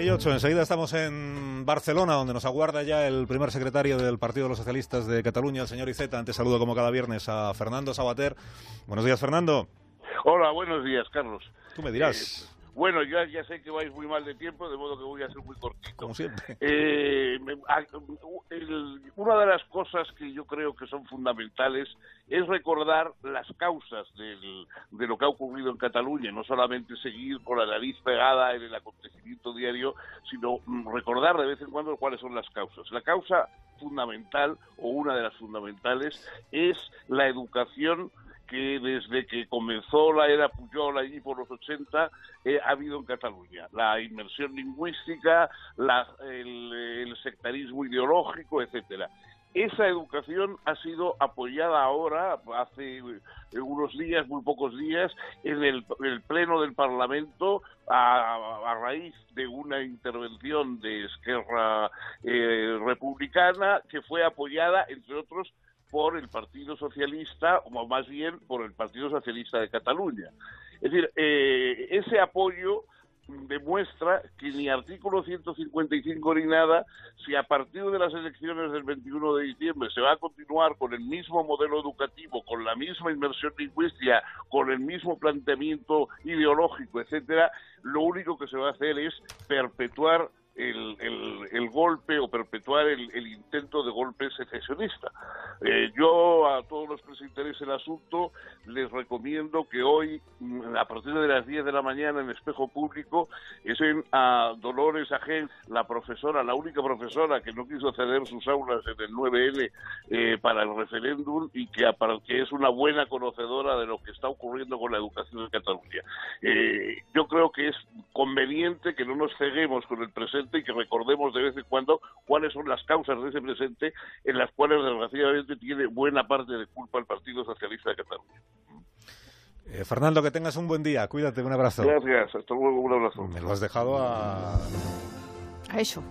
9 y 8. Enseguida estamos en Barcelona, donde nos aguarda ya el primer secretario del Partido de los Socialistas de Cataluña, el señor Iceta. Antes saludo como cada viernes a Fernando Sabater. Buenos días, Fernando. Hola, buenos días, Carlos. Tú me dirás. Eh, bueno, yo ya sé que vais muy mal de tiempo, de modo que voy a ser muy cortito. Como siempre. Eh, una de las cosas que yo creo que son fundamentales es recordar las causas de lo que ha ocurrido en Cataluña, no solamente seguir con la nariz pegada en el acontecimiento diario, sino mm, recordar de vez en cuando cuáles son las causas. La causa fundamental, o una de las fundamentales, es la educación que desde que comenzó la era Pujol allí por los 80 eh, ha habido en Cataluña. La inmersión lingüística, el, sectarismo ideológico, etcétera. Esa educación ha sido apoyada ahora, hace eh, unos días, muy pocos días, en el, Pleno del Parlamento a, raíz de una intervención de Esquerra eh, Republicana que fue apoyada, entre otros, por el Partido Socialista, o más bien por el Partido Socialista de Cataluña. Es decir, eh, ese apoyo demuestra que ni artículo 155 ni nada, si a partir de las elecciones del 21 de diciembre se va a continuar con el mismo modelo educativo, con la misma inversión lingüística, con el mismo planteamiento ideológico, etcétera, lo único que se va a hacer es perpetuar el, golpe o perpetuar el, intento de golpe secesionista. Eh, yo a todos los que les interese el asunto les recomiendo que hoy, mm, a partir de las 10 de la mañana en Espejo Público, estén a Dolores Agén, la profesora, la única profesora que no quiso ceder sus aulas en el 9N eh, para el referéndum y que, que es una buena conocedora de lo que está ocurriendo con la educación en Cataluña. Eh, yo creo que es conveniente que no nos ceguemos con el presente y que recordemos de vez en cuando cuáles son las causas de ese presente en las cuales desgraciadamente tiene buena parte de culpa el Partido Socialista de Cataluña. Eh, Fernando, que tengas un buen día. Cuídate, un abrazo. Gracias, hasta luego, un abrazo. Me lo has dejado a... A eso.